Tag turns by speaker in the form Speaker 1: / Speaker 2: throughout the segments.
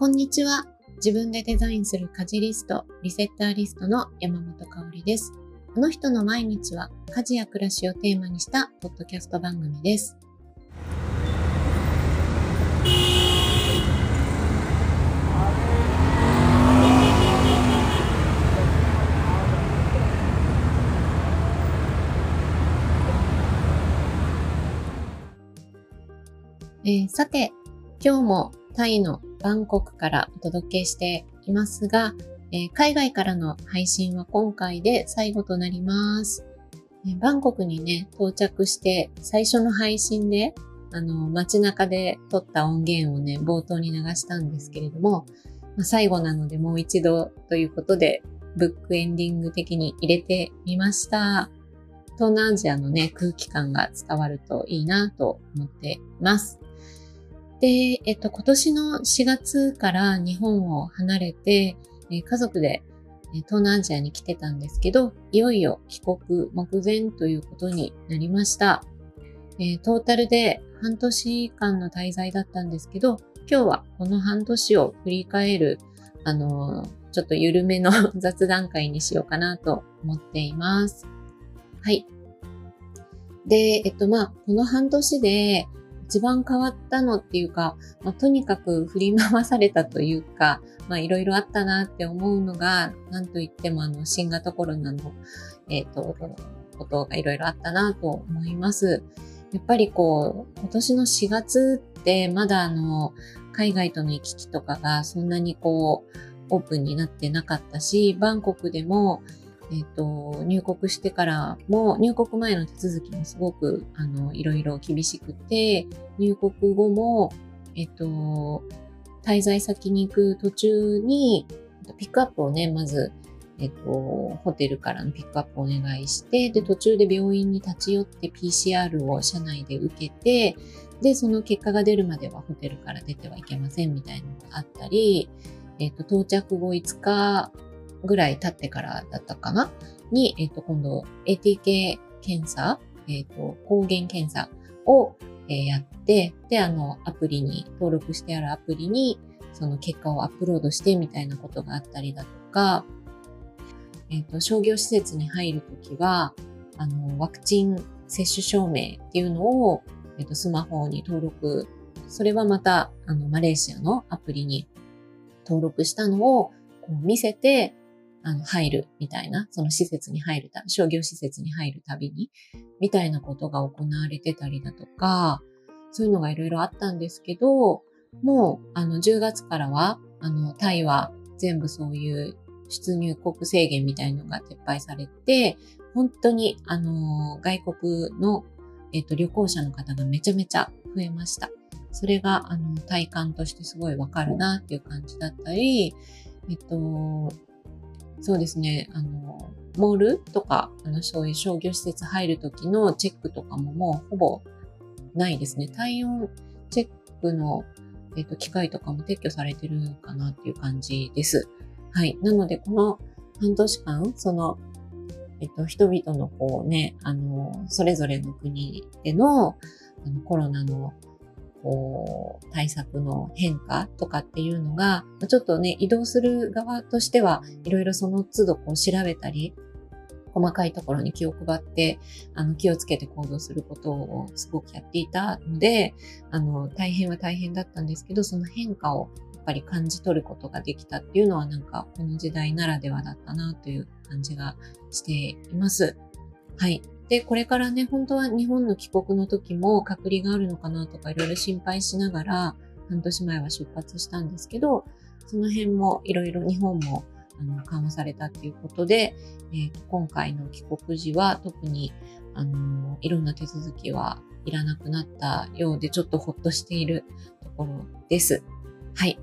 Speaker 1: こんにちは。自分でデザインする家事リスト、リセッターリストの山本香里です。この人の毎日は家事や暮らしをテーマにしたポッドキャスト番組です。えー、さて、今日もタイのバンコクからお届けしていますが、えー、海外からの配信は今回で最後となります。えー、バンコクにね、到着して最初の配信で、あの、街中で撮った音源をね、冒頭に流したんですけれども、まあ、最後なのでもう一度ということで、ブックエンディング的に入れてみました。東南アジアのね、空気感が伝わるといいなと思っています。で、えっと、今年の4月から日本を離れて、え家族で東南アジアに来てたんですけど、いよいよ帰国目前ということになりました。え、トータルで半年間の滞在だったんですけど、今日はこの半年を振り返る、あの、ちょっと緩めの 雑談会にしようかなと思っています。はい。で、えっと、まあ、この半年で、一番変わったのっていうか、まあ、とにかく振り回されたというか、まあいろいろあったなって思うのが、なんといってもあの新型コロナの、えっ、ー、と、ことがいろいろあったなと思います。やっぱりこう、今年の4月ってまだあの、海外との行き来とかがそんなにこう、オープンになってなかったし、バンコクでもえっ、ー、と、入国してからも、入国前の手続きもすごく、あの、いろいろ厳しくて、入国後も、えっ、ー、と、滞在先に行く途中に、ピックアップをね、まず、えっ、ー、と、ホテルからのピックアップをお願いして、で、途中で病院に立ち寄って PCR を車内で受けて、で、その結果が出るまではホテルから出てはいけませんみたいなのがあったり、えっ、と、到着後5日ぐらい経ってからだったかな？に、えっ、と、今度 ATK 検査、えっ、と、抗原検査を、えー、やって、で、あの、アプリに、登録してあるアプリに、その結果をアップロードしてみたいなことがあったりだとか、えっ、と、商業施設に入るときは、あの、ワクチン接種証明っていうのを、えっ、と、スマホに登録、それはまた、あの、マレーシアのアプリに登録したのを、こう見せて、あの、入るみたいな、その施設に入るた、商業施設に入るたびに、みたいなことが行われてたりだとか、そういうのがいろいろあったんですけど、もう、あの、10月からは、あの、タイは全部そういう出入国制限みたいのが撤廃されて、本当に、あの、外国の、えっと、旅行者の方がめちゃめちゃ増えました。それが、あの、体感としてすごいわかるなっていう感じだったり、えっと、そうですね、あの、モールとか、あの、そういう商業施設入るときのチェックとかももうほぼないですね。体温チェックの、えっ、と、機械とかも撤去されてるかなっていう感じです。はい。なので、この半年間、その、えっと、人々のこうね、あの、それぞれの国での、あのコロナのこう、対策の変化とかっていうのが、ちょっとね、移動する側としては、いろいろその都度こう調べたり、細かいところに気を配って、あの、気をつけて行動することをすごくやっていたので、あの、大変は大変だったんですけど、その変化をやっぱり感じ取ることができたっていうのはなんか、この時代ならではだったなという感じがしています。はい。で、これからね、本当は日本の帰国の時も隔離があるのかなとかいろいろ心配しながら、半年前は出発したんですけど、その辺もいろいろ日本もあの緩和されたっていうことで、えー、今回の帰国時は特にあのいろんな手続きはいらなくなったようで、ちょっとほっとしているところです。はい。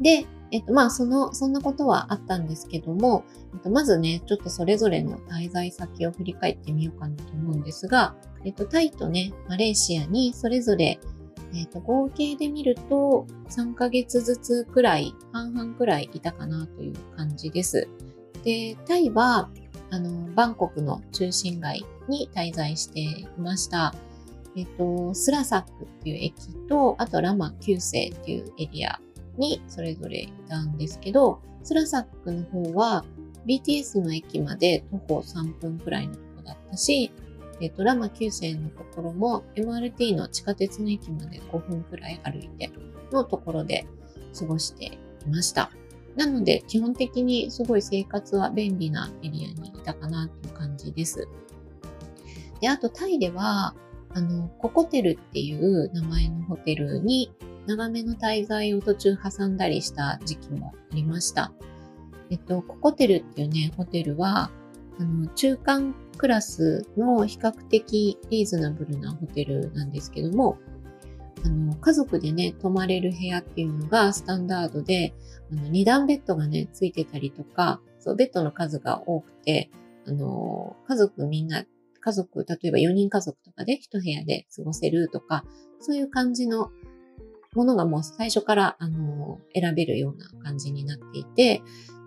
Speaker 1: で、えっと、まあ、その、そんなことはあったんですけども、えっと、まずね、ちょっとそれぞれの滞在先を振り返ってみようかなと思うんですが、えっと、タイとね、マレーシアにそれぞれ、えっと、合計で見ると3ヶ月ずつくらい、半々くらいいたかなという感じです。で、タイは、あの、バンコクの中心街に滞在していました。えっと、スラサックっていう駅と、あとラマ9世っていうエリアにそれぞれいたんですけど、スラサックの方は BTS の駅まで徒歩3分くらいのとこだったし、えっ、と、ラマ9世のところも MRT の地下鉄の駅まで5分くらい歩いてのところで過ごしていました。なので、基本的にすごい生活は便利なエリアにいたかなという感じです。で、あとタイでは、あの、ココテルっていう名前のホテルに長めの滞在を途中挟んだりした時期もありました。えっと、ココテルっていうね、ホテルは、あの、中間クラスの比較的リーズナブルなホテルなんですけども、あの、家族でね、泊まれる部屋っていうのがスタンダードで、あの、二段ベッドがね、ついてたりとか、そう、ベッドの数が多くて、あの、家族みんな、家族、例えば4人家族とかで一部屋で過ごせるとか、そういう感じのものがもう最初から、あの、選べるような感じになっていて、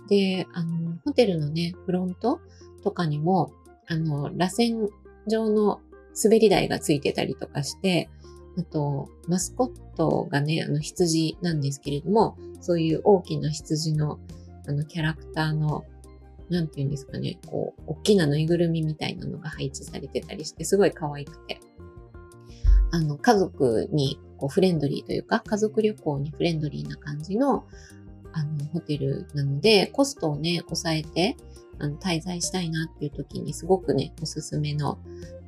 Speaker 1: で、あの、ホテルのね、フロントとかにも、あの、螺旋状の滑り台がついてたりとかして、あと、マスコットがね、あの、羊なんですけれども、そういう大きな羊の、あの、キャラクターの、なんて言うんですかね、こう、大きなぬいぐるみみたいなのが配置されてたりして、すごい可愛くて。あの、家族にこうフレンドリーというか、家族旅行にフレンドリーな感じの、あの、ホテルなので、コストをね、抑えて、あの、滞在したいなっていう時にすごくね、おすすめの、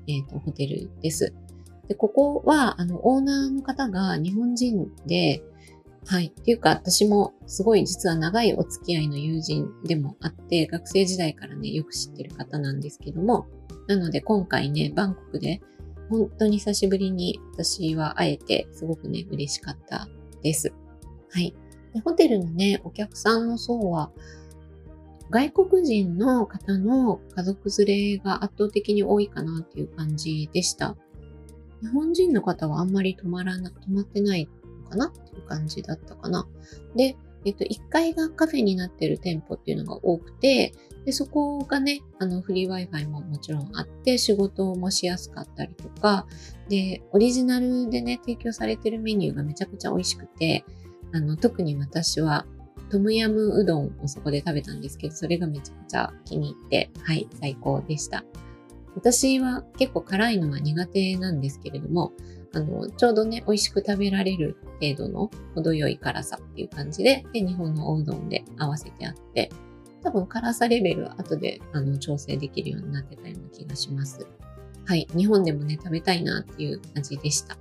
Speaker 1: えっ、ー、と、ホテルです。で、ここは、あの、オーナーの方が日本人で、はい。っていうか、私もすごい実は長いお付き合いの友人でもあって、学生時代からね、よく知ってる方なんですけども、なので今回ね、バンコクで本当に久しぶりに私は会えて、すごくね、嬉しかったです。はい。でホテルのね、お客さんの層は、外国人の方の家族連れが圧倒的に多いかなっていう感じでした。日本人の方はあんまり泊まらな、泊まってないのかなっていう感じだったかな。で、えっと、1階がカフェになってる店舗っていうのが多くて、で、そこがね、あの、フリー Wi-Fi ももちろんあって、仕事もしやすかったりとか、で、オリジナルでね、提供されてるメニューがめちゃくちゃ美味しくて、あの、特に私は、トムヤムうどんをそこで食べたんですけど、それがめちゃくちゃ気に入って、はい、最高でした。私は結構辛いのは苦手なんですけれども、あの、ちょうどね、美味しく食べられる程度の程よい辛さっていう感じで、で、日本のおうどんで合わせてあって、多分辛さレベルは後であの調整できるようになってたような気がします。はい。日本でもね、食べたいなっていう味でした。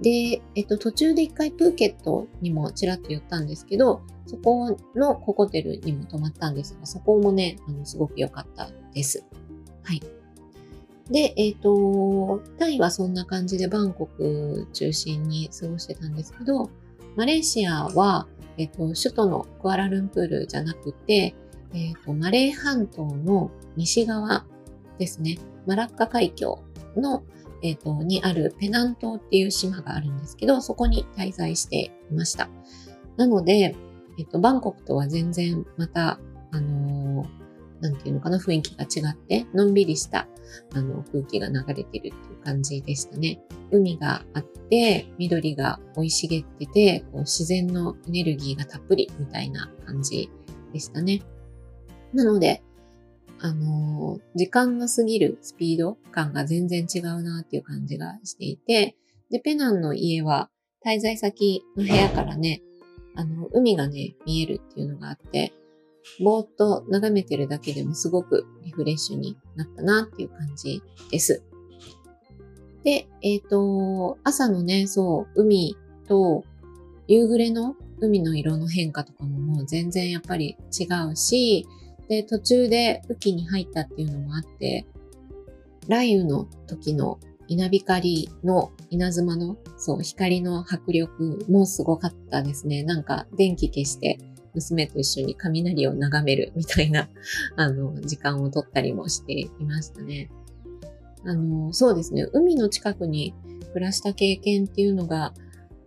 Speaker 1: で、えっと、途中で一回プーケットにもちらっと寄ったんですけど、そこのココテルにも泊まったんですが、そこもね、あの、すごく良かったです。はい。で、えっ、と、タイはそんな感じでバンコク中心に過ごしてたんですけど、マレーシアは、えっ、と、首都のクアラルンプールじゃなくて、えっ、と、マレー半島の西側ですね、マラッカ海峡の、えっ、と、にあるペナン島っていう島があるんですけど、そこに滞在していました。なので、えっ、と、バンコクとは全然また、なんていうのかな、雰囲気が違って、のんびりした、あの、空気が流れてるっていう感じでしたね。海があって、緑が生い茂ってて、こう自然のエネルギーがたっぷりみたいな感じでしたね。なので、あの、時間が過ぎるスピード感が全然違うなっていう感じがしていて、で、ペナンの家は滞在先の部屋からね、あの、海がね、見えるっていうのがあって、ぼーっと眺めてるだけでもすごくリフレッシュになったなっていう感じです。で、えっ、ー、と、朝のね、そう、海と夕暮れの海の色の変化とかももう全然やっぱり違うし、で、途中で雨季に入ったっていうのもあって、雷雨の時の稲光の稲妻の、そう、光の迫力もすごかったですね。なんか電気消して娘と一緒に雷を眺めるみたいな、あの、時間をとったりもしていましたね。あの、そうですね、海の近くに暮らした経験っていうのが、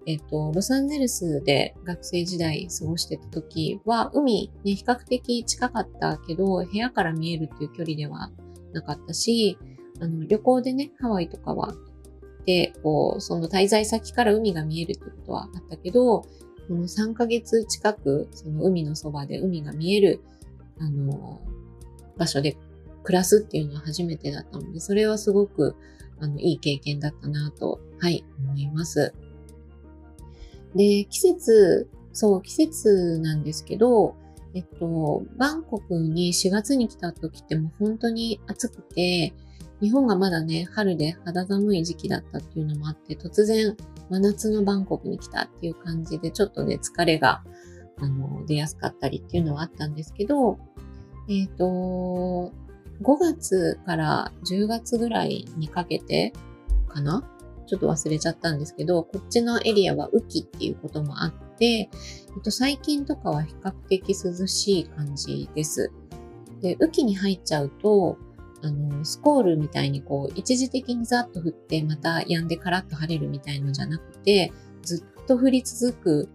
Speaker 1: えっと、ロサンゼルスで学生時代過ごしてた時は、海ね、比較的近かったけど、部屋から見えるっていう距離ではなかったし、あの、旅行でね、ハワイとかは、で、こう、その滞在先から海が見えるってことはあったけど、この3ヶ月近く、その海のそばで海が見える、あの、場所で暮らすっていうのは初めてだったので、それはすごく、あの、いい経験だったなと、はい、思います。で、季節、そう、季節なんですけど、えっと、バンコクに4月に来た時ってもう本当に暑くて、日本がまだね、春で肌寒い時期だったっていうのもあって、突然真夏のバンコクに来たっていう感じで、ちょっとね、疲れが、あの、出やすかったりっていうのはあったんですけど、えっ、ー、と、5月から10月ぐらいにかけてかな？ちょっと忘れちゃったんですけど、こっちのエリアは雨季っていうこともあって、えっと、最近とかは比較的涼しい感じです。で、雨季に入っちゃうと、あの、スコールみたいにこう、一時的にザッと降って、また止んでカラッと晴れるみたいのじゃなくて、ずっと降り続く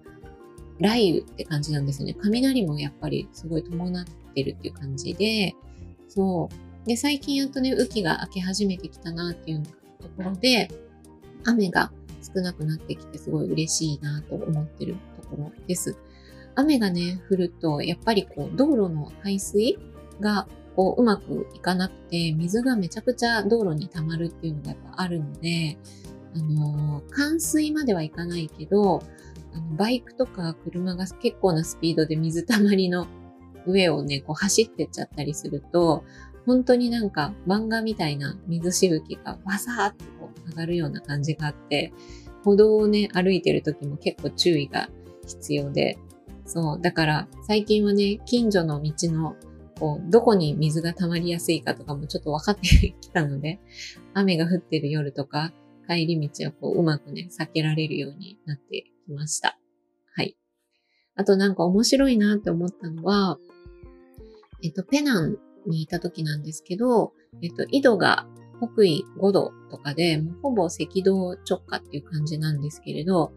Speaker 1: 雷雨って感じなんですよね。雷もやっぱりすごい伴ってるっていう感じで、そう。で、最近やっとね、雨季が明け始めてきたなっていうところで、雨が少なくなってきてすごい嬉しいなと思ってるところです。雨がね、降ると、やっぱりこう、道路の排水がこう、うまくいかなくて、水がめちゃくちゃ道路に溜まるっていうのがやっぱあるので、あの、冠水まではいかないけど、あのバイクとか車が結構なスピードで水たまりの上をね、こう走ってっちゃったりすると、本当になんか漫画みたいな水しぶきがわさーってこう上がるような感じがあって、歩道をね、歩いてる時も結構注意が必要で、そう、だから最近はね、近所の道のこう、どこに水が溜まりやすいかとかもちょっと分かってきたので、雨が降ってる夜とか、帰り道はこう、うまくね、避けられるようになってきました。はい。あとなんか面白いなって思ったのは、えっと、ペナンにいた時なんですけど、えっと、緯度が北緯5度とかで、もうほぼ赤道直下っていう感じなんですけれど、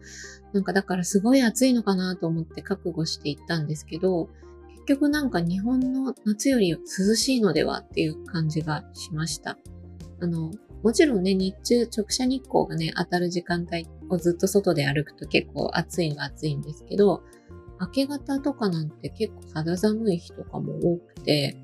Speaker 1: なんかだからすごい暑いのかなと思って覚悟していったんですけど、結局なんか日本の夏より涼しいのではっていう感じがしました。あの、もちろんね、日中直射日光がね、当たる時間帯をずっと外で歩くと結構暑いのは暑いんですけど、明け方とかなんて結構肌寒い日とかも多くて、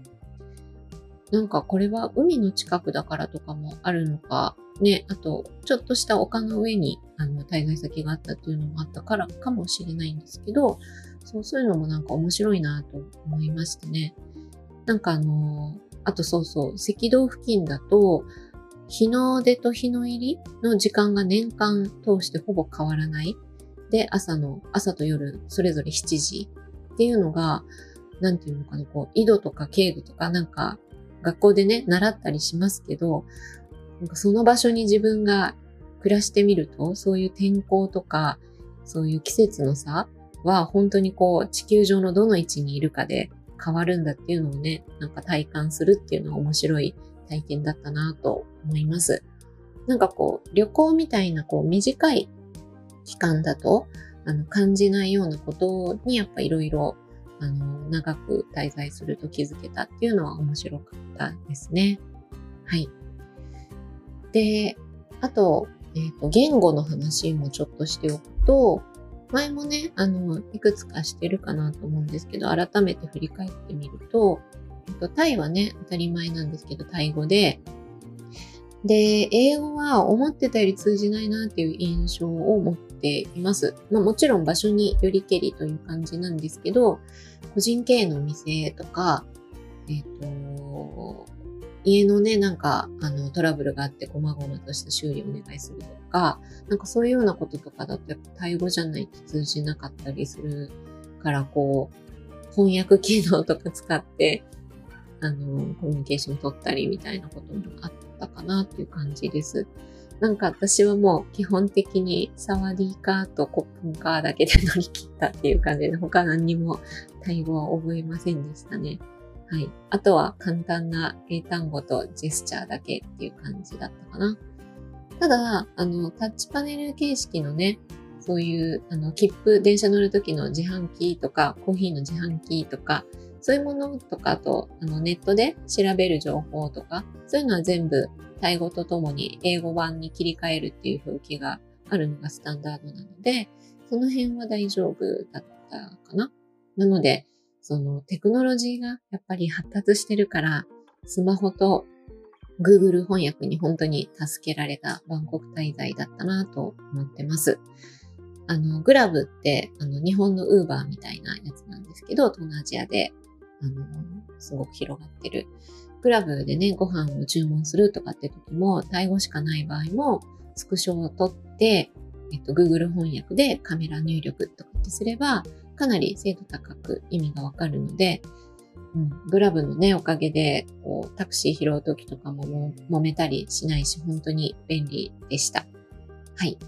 Speaker 1: なんかこれは海の近くだからとかもあるのか、ね、あと、ちょっとした丘の上にあの滞在先があったっていうのもあったからかもしれないんですけど、そう、そういうのもなんか面白いなと思いましてね。なんかあのあとそうそう、赤道付近だと、日の出と日の入りの時間が年間通してほぼ変わらない。で、朝の、朝と夜、それぞれ7時っていうのが、なんていうのかな、こう、緯度とか経度とか、なんか、学校でね、習ったりしますけど、なんかその場所に自分が暮らしてみると、そういう天候とか、そういう季節の差は本当にこう地球上のどの位置にいるかで変わるんだっていうのをね、なんか体感するっていうのは面白い体験だったなと思います。なんかこう旅行みたいなこう短い期間だとあの感じないようなことにやっぱいろいろあの長く滞在すると気づけたっていうのは面白かったですね。はい。で、あと、えっ、ー、と、言語の話もちょっとしておくと、前もね、あの、いくつかしてるかなと思うんですけど、改めて振り返ってみると、えっと、タイはね、当たり前なんですけど、タイ語で、で、英語は思ってたより通じないなっていう印象を持っています。まあもちろん場所によりけりという感じなんですけど、個人経営の店とか、えっ、と、家のね、なんか、あの、トラブルがあって、こまごまとした修理をお願いするとか、なんかそういうようなこととかだと、やっぱタイ語じゃないと通じなかったりするから、こう、翻訳機能とか使って、あの、コミュニケーション取ったりみたいなこともあったかなっていう感じです。なんか私はもう基本的にサワディーカーとコップンカーだけで乗り切ったっていう感じで、他何にもタイ語は覚えませんでしたね。はい。あとは簡単な英単語とジェスチャーだけっていう感じだったかな。ただ、あの、タッチパネル形式のね、そういう、あの、切符、電車乗る時の自販機とか、コーヒーの自販機とか、そういうものとかと、あの、ネットで調べる情報とか、そういうのは全部、タイ語とともに英語版に切り替えるっていう風景があるのがスタンダードなので、その辺は大丈夫だったかな。なので、そのテクノロジーがやっぱり発達してるから、スマホと Google 翻訳に本当に助けられたバンコク滞在だったなと思ってます。あの、グラブって、あの、日本のウーバーみたいなやつなんですけど、東南アジアで、あの、すごく広がってる。グラブでね、ご飯を注文するとかって時も、タイ語しかない場合も、スクショを取って、えっと、Google 翻訳でカメラ入力とかってすれば、かなり精度高く意味がわかるので、うん、グラブのね、おかげで、こう、タクシー拾う時とかもも揉めたりしないし、本当に便利でした。はい。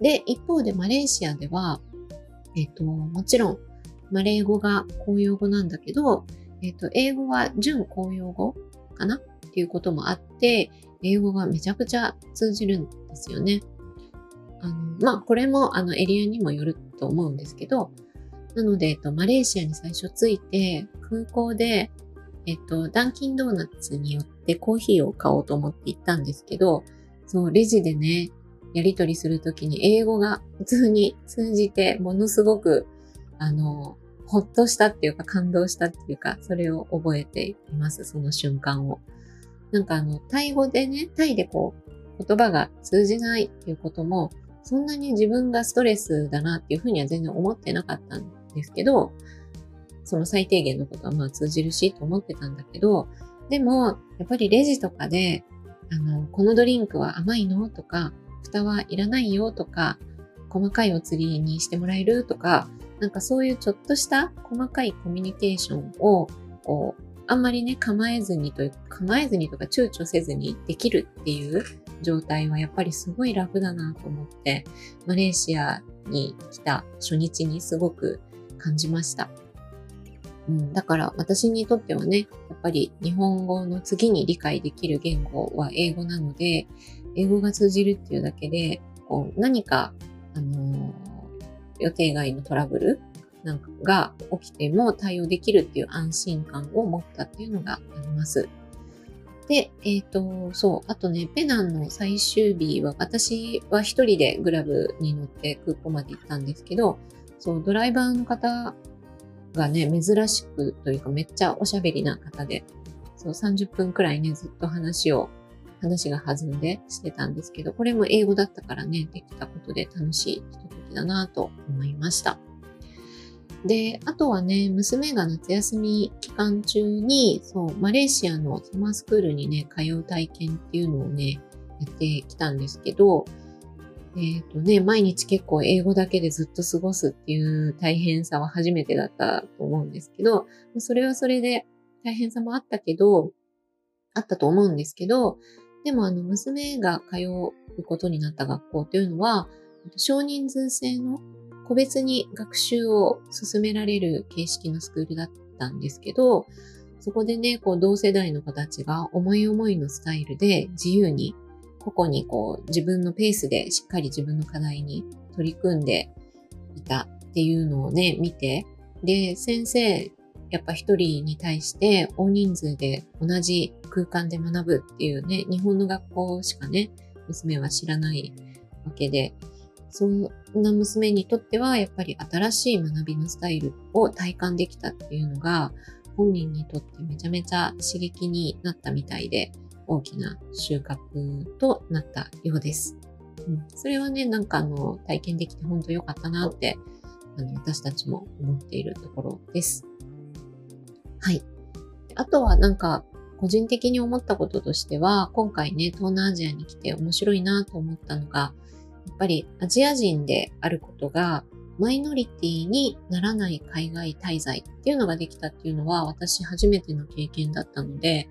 Speaker 1: で、一方でマレーシアでは、えっ、と、もちろん、マレー語が公用語なんだけど、えっ、と、英語は準公用語かな？っていうこともあって、英語がめちゃくちゃ通じるんですよね。あの、まあ、これもあのエリアにもよると思うんですけど、なので、えっと、マレーシアに最初着いて、空港で、えっと、ダンキンドーナツによってコーヒーを買おうと思って行ったんですけど、そう、レジでね、やり取りするときに英語が普通に通じて、ものすごく、あの、ほっとしたっていうか感動したっていうか、それを覚えています、その瞬間を。なんかあの、タイ語でね、タイでこう、言葉が通じないっていうことも、そんなに自分がストレスだなっていうふうには全然思ってなかったんですけど、その最低限のことはまあ通じるしと思ってたんだけど、でも、やっぱりレジとかで、あの、このドリンクは甘いのとか、蓋はいらないよとか、細かいお釣りにしてもらえるとか、なんかそういうちょっとした細かいコミュニケーションを、こう、あんまりね、構えずにという、構えずにとか躊躇せずにできるっていう状態はやっぱりすごい楽だなと思って、マレーシアに来た初日にすごく感じました。うん、だから私にとってはね、やっぱり日本語の次に理解できる言語は英語なので、英語が通じるっていうだけで、こう何か、あのー、予定外のトラブルなんかが起きても対応できるっていう安心感を持ったっていうのがあります。で、えっ、ー、と、そう、あとね、ペナンの最終日は、私は一人でグラブに乗って空港まで行ったんですけど、そう、ドライバーの方がね、珍しくというかめっちゃおしゃべりな方で、そう、30分くらいね、ずっと話を、話が弾んでしてたんですけど、これも英語だったからね、できたことで楽しいひとときだなと思いました。で、あとはね、娘が夏休み期間中に、そう、マレーシアのサマースクールにね、通う体験っていうのをね、やってきたんですけど、えっ、ー、とね、毎日結構英語だけでずっと過ごすっていう大変さは初めてだったと思うんですけど、それはそれで大変さもあったけど、あったと思うんですけど、でもあの娘が通うことになった学校というのは、少人数制の個別に学習を進められる形式のスクールだったんですけど、そこでね、こう同世代の子たちが思い思いのスタイルで自由に個々にこう自分のペースでしっかり自分の課題に取り組んでいたっていうのをね、見て、で、先生、やっぱ一人に対して大人数で同じ空間で学ぶっていうね、日本の学校しかね、娘は知らないわけで、そんな娘にとっては、やっぱり新しい学びのスタイルを体感できたっていうのが、本人にとってめちゃめちゃ刺激になったみたいで、大きな収穫となったようです。うん、それはね、なんかあの、体験できて本当良かったなって、あの、私たちも思っているところです。はい。あとはなんか、個人的に思ったこととしては、今回ね、東南アジアに来て面白いなと思ったのが、やっぱりアジア人であることがマイノリティにならない海外滞在っていうのができたっていうのは私初めての経験だったので、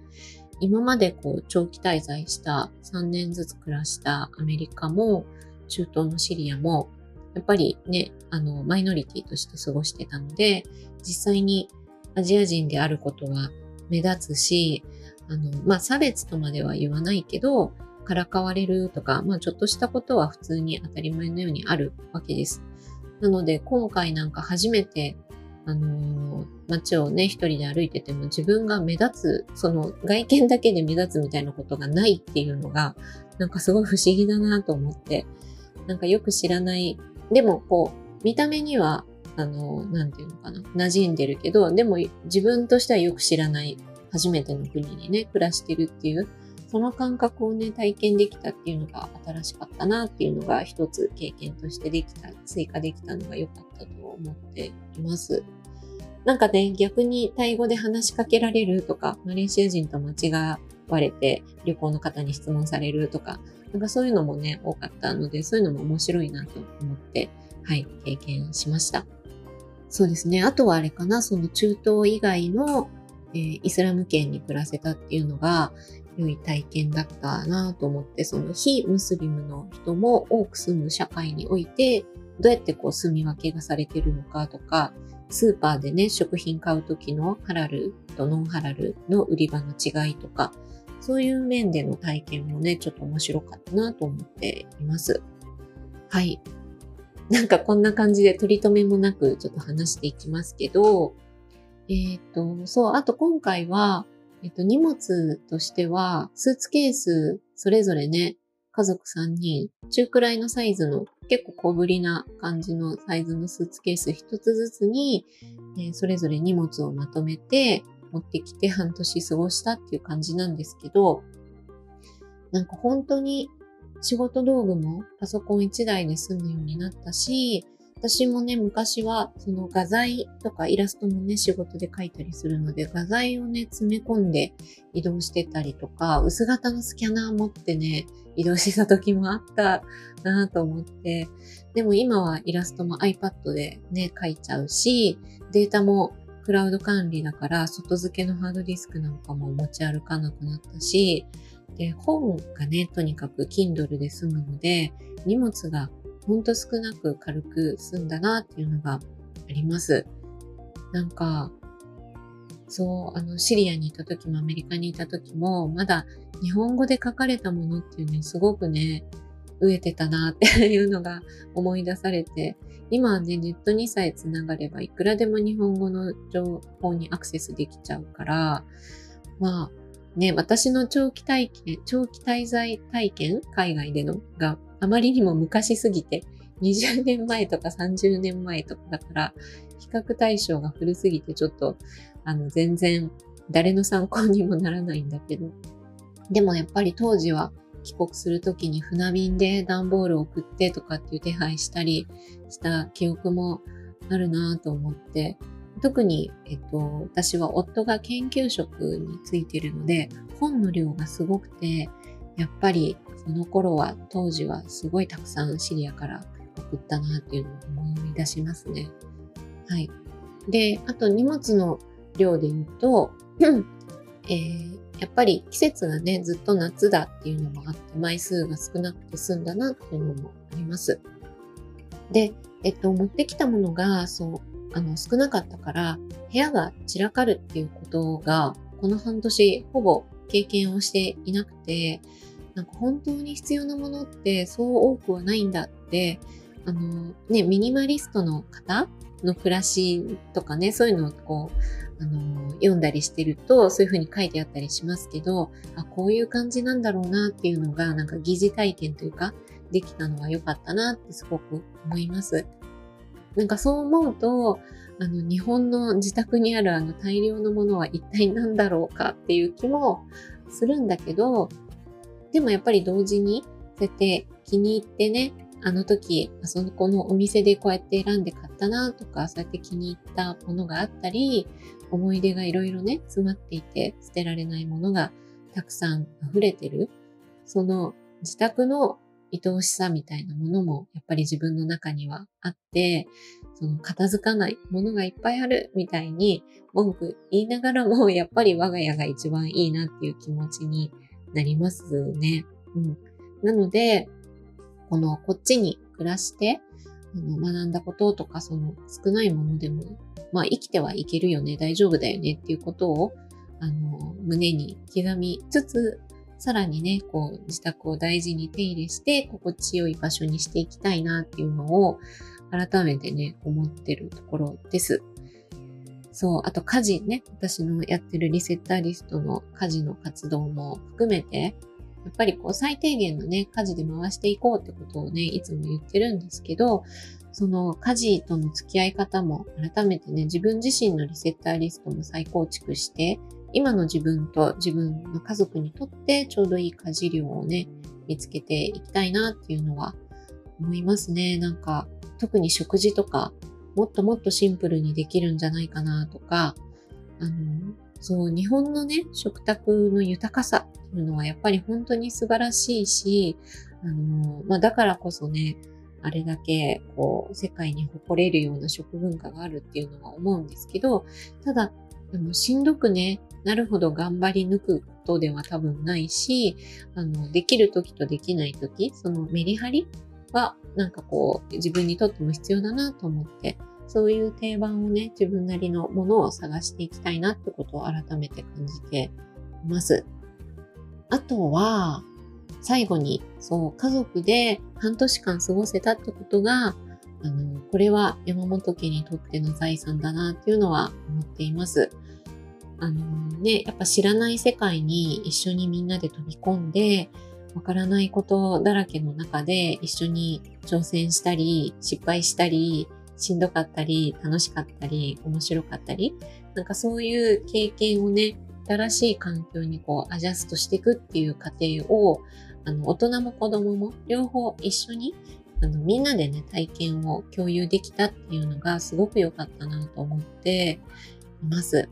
Speaker 1: 今までこう長期滞在した3年ずつ暮らしたアメリカも中東のシリアもやっぱりね、あの、マイノリティとして過ごしてたので、実際にアジア人であることは目立つし、あの、まあ、差別とまでは言わないけど、からかわれるとか、まあちょっとしたことは普通に当たり前のようにあるわけです。なので今回なんか初めて、あのー、街をね、一人で歩いてても自分が目立つ、その外見だけで目立つみたいなことがないっていうのが、なんかすごい不思議だなと思って、なんかよく知らない、でもこう、見た目には、あの、なんていうのかな、馴染んでるけど、でも自分としてはよく知らない初めての国にね、暮らしてるっていう、その感覚をね、体験できたっていうのが新しかったなっていうのが一つ経験としてできた、追加できたのが良かったと思っています。なんかね、逆にタイ語で話しかけられるとか、マレーシア人と間違われて旅行の方に質問されるとか、なんかそういうのもね、多かったので、そういうのも面白いなと思って、はい、経験しました。そうですね。あとはあれかな、その中東以外の、えー、イスラム圏に暮らせたっていうのが、良い体験だったなと思って、その非ムスリムの人も多く住む社会において、どうやってこう住み分けがされてるのかとか、スーパーでね、食品買う時のハラルとノンハラルの売り場の違いとか、そういう面での体験もね、ちょっと面白かったなと思っています。はい。なんかこんな感じで取り留めもなくちょっと話していきますけど、えっ、ー、と、そう、あと今回は、えっ、ー、と、荷物としては、スーツケースそれぞれね、家族3人、中くらいのサイズの結構小ぶりな感じのサイズのスーツケース1つずつに、え、それぞれ荷物をまとめて持ってきて半年過ごしたっていう感じなんですけど、なんか本当に仕事道具もパソコン1台で済むようになったし、私もね、昔はその画材とかイラストもね、仕事で描いたりするので、画材をね、詰め込んで移動してたりとか、薄型のスキャナー持ってね、移動してた時もあったなぁと思って、でも今はイラストも iPad でね、描いちゃうし、データもクラウド管理だから外付けのハードディスクなんかも持ち歩かなくなったし、で、本がね、とにかく Kindle で済むので、荷物がほんと少なく軽く済んだなっていうのがあります。なんか、そう、あの、シリアにいた時もアメリカにいた時も、まだ日本語で書かれたものっていうね、すごくね、飢えてたなっていうのが思い出されて、今はね、ネットにさえ繋がればいくらでも日本語の情報にアクセスできちゃうから、まあ、ね、私の長期体験、長期滞在体験、海外でのがあまりにも昔すぎて、20年前とか30年前とかだから、比較対象が古すぎてちょっと、あの、全然誰の参考にもならないんだけど。でもやっぱり当時は帰国するときに船便で段ボールを送ってとかっていう手配したりした記憶もあるなと思って、特に、えっと、私は夫が研究職についてるので、本の量がすごくて、やっぱりその頃は、当時はすごいたくさんシリアから送ったなっていうのを思い出しますね。はい。で、あと荷物の量で言うと、えー、やっぱり季節がね、ずっと夏だっていうのもあって、枚数が少なくて済んだなっていうのもあります。で、えっと、持ってきたものが、そう、あの、少なかったから、部屋が散らかるっていうことが、この半年、ほぼ経験をしていなくて、なんか本当に必要なものってそう多くはないんだって、あの、ね、ミニマリストの方の暮らしとかね、そういうのをこう、あの、読んだりしてると、そういうふうに書いてあったりしますけど、あ、こういう感じなんだろうなっていうのが、なんか疑似体験というか、できたのは良かったなってすごく思います。なんかそう思うと、あの、日本の自宅にあるあの大量のものは一体何だろうかっていう気もするんだけど、でもやっぱり同時に、そうやって気に入ってね、あの時、その子のお店でこうやって選んで買ったなとか、そうやって気に入ったものがあったり、思い出がいろいろね、詰まっていて、捨てられないものがたくさん溢れてる。その自宅の愛おしさみたいなものもやっぱり自分の中にはあって、その片付かないものがいっぱいあるみたいに文句言いながらもやっぱり我が家が一番いいなっていう気持ちになりますね。うん。なので、このこっちに暮らしてあの学んだこととかその少ないものでもまあ生きてはいけるよね、大丈夫だよねっていうことをあの胸に刻みつつさらにね、こう、自宅を大事に手入れして、心地よい場所にしていきたいなっていうのを、改めてね、思ってるところです。そう、あと家事ね、私のやってるリセッターリストの家事の活動も含めて、やっぱりこう最低限のね、家事で回していこうってことをね、いつも言ってるんですけど、その家事との付き合い方も改めてね、自分自身のリセッターリストも再構築して、今の自分と自分の家族にとってちょうどいい家事量をね、見つけていきたいなっていうのは思いますね。なんか、特に食事とか、もっともっとシンプルにできるんじゃないかなとか、あの、そう、日本のね、食卓の豊かさっていうのはやっぱり本当に素晴らしいし、あの、まあ、だからこそね、あれだけ、こう、世界に誇れるような食文化があるっていうのは思うんですけど、ただ、あの、しんどくね、なるほど頑張り抜くことでは多分ないし、あの、できる時とできない時、そのメリハリは、なんかこう、自分にとっても必要だなと思って、そういう定番をね、自分なりのものを探していきたいなってことを改めて感じています。あとは、最後に、そう、家族で半年間過ごせたってことが、あの、これは山本家にとっての財産だなっていうのは思っています。あのね、やっぱ知らない世界に一緒にみんなで飛び込んで、わからないことだらけの中で一緒に挑戦したり、失敗したり、しんどかったり、楽しかったり、面白かったり、なんかそういう経験をね、新しい環境にこうアジャストしていくっていう過程を、あの、大人も子供も両方一緒に、あの、みんなでね、体験を共有できたっていうのがすごく良かったなと思っています。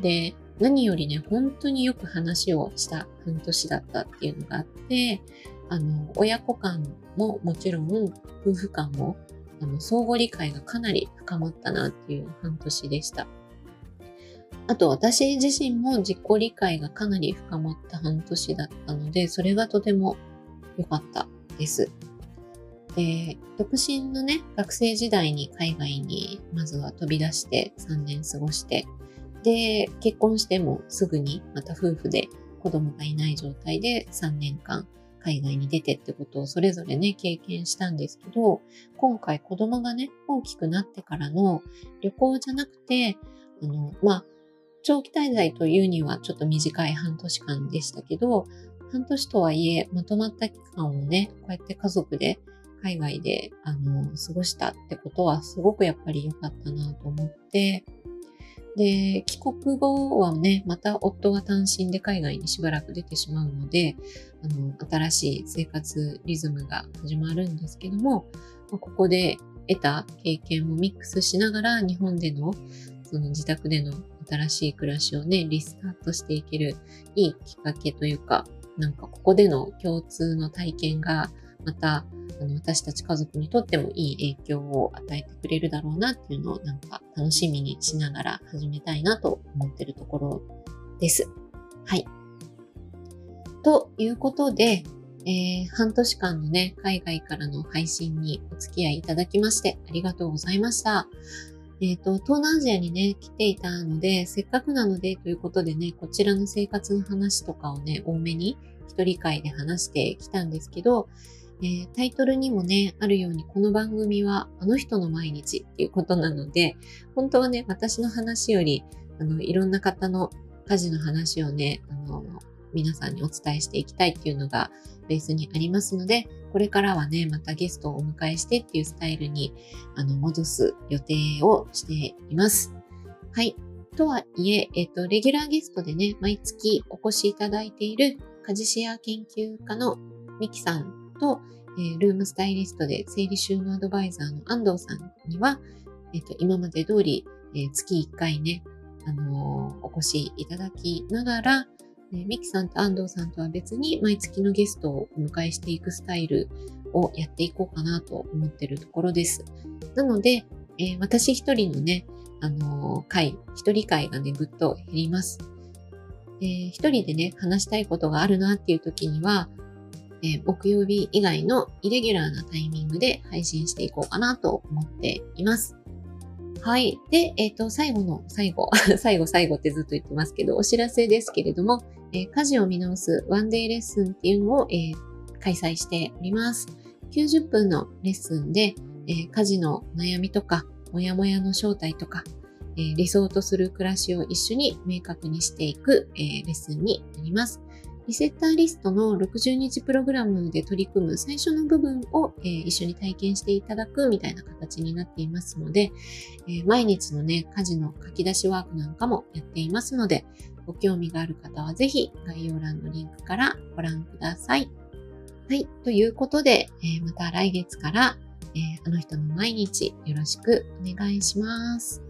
Speaker 1: で、何よりね、本当によく話をした半年だったっていうのがあって、あの、親子間ももちろん、夫婦間も、あの、相互理解がかなり深まったなっていう半年でした。あと私自身も自己理解がかなり深まった半年だったので、それがとても良かったです。で、独身のね、学生時代に海外にまずは飛び出して3年過ごして、で、結婚してもすぐにまた夫婦で子供がいない状態で3年間海外に出てってことをそれぞれね、経験したんですけど、今回子供がね、大きくなってからの旅行じゃなくて、あの、まあ、長期滞在というにはちょっと短い半年間でしたけど、半年とはいえ、まとまった期間をね、こうやって家族で海外で、あの、過ごしたってことはすごくやっぱり良かったなと思って、で、帰国後はね、また夫は単身で海外にしばらく出てしまうので、あの、新しい生活リズムが始まるんですけども、ここで得た経験もミックスしながら日本でのその自宅での新しい暮らしをね、リスタートしていけるいいきっかけというか、なんかここでの共通の体験がまたあの私たち家族にとってもいい影響を与えてくれるだろうなっていうのをなんか楽しみにしながら始めたいなと思ってるところです。はい。ということで、えー、半年間のね、海外からの配信にお付き合いいただきましてありがとうございました。えっ、ー、と、東南アジアにね、来ていたので、せっかくなのでということでね、こちらの生活の話とかをね、多めに一人会で話してきたんですけど、えー、タイトルにもね、あるようにこの番組はあの人の毎日っていうことなので、本当はね、私の話より、あの、いろんな方の家事の話をね、あの、皆さんにお伝えしていきたいっていうのがベースにありますので、これからはね、またゲストをお迎えしてっていうスタイルに、あの、戻す予定をしています。はい。とはいえ、えっ、と、レギュラーゲストでね、毎月お越しいただいている家事シェア研究家のミキさんと、えー、ルームスタイリストで整理収納アドバイザーの安藤さんには、えっ、と、今まで通り、えー、月1回ね、あの、お越しいただきながら、ミキさんと安藤さんとは別に毎月のゲストをお迎えしていくスタイルをやっていこうかなと思ってるところです。なので、え、私一人のね、あのー、会、一人会がね、ぐっと減ります。えー、一人でね、話したいことがあるなっていう時には、えー、木曜日以外のイレギュラーなタイミングで配信していこうかなと思っています。はい。で、えっ、ー、と、最後の最後、最後最後ってずっと言ってますけど、お知らせですけれども、えー、家事を見直すワンデーレッスンっていうのを、えー、開催しております。90分のレッスンで、えー、家事の悩みとか、もやもやの正体とか、理想とする暮らしを一緒に明確にしていく、えー、レッスンになります。リセッターリストの60日プログラムで取り組む最初の部分を、えー、一緒に体験していただくみたいな形になっていますので、えー、毎日のね、家事の書き出しワークなんかもやっていますので、ご興味がある方はぜひ概要欄のリンクからご覧ください。はい。ということで、えー、また来月から、え、あの人の毎日よろしくお願いします。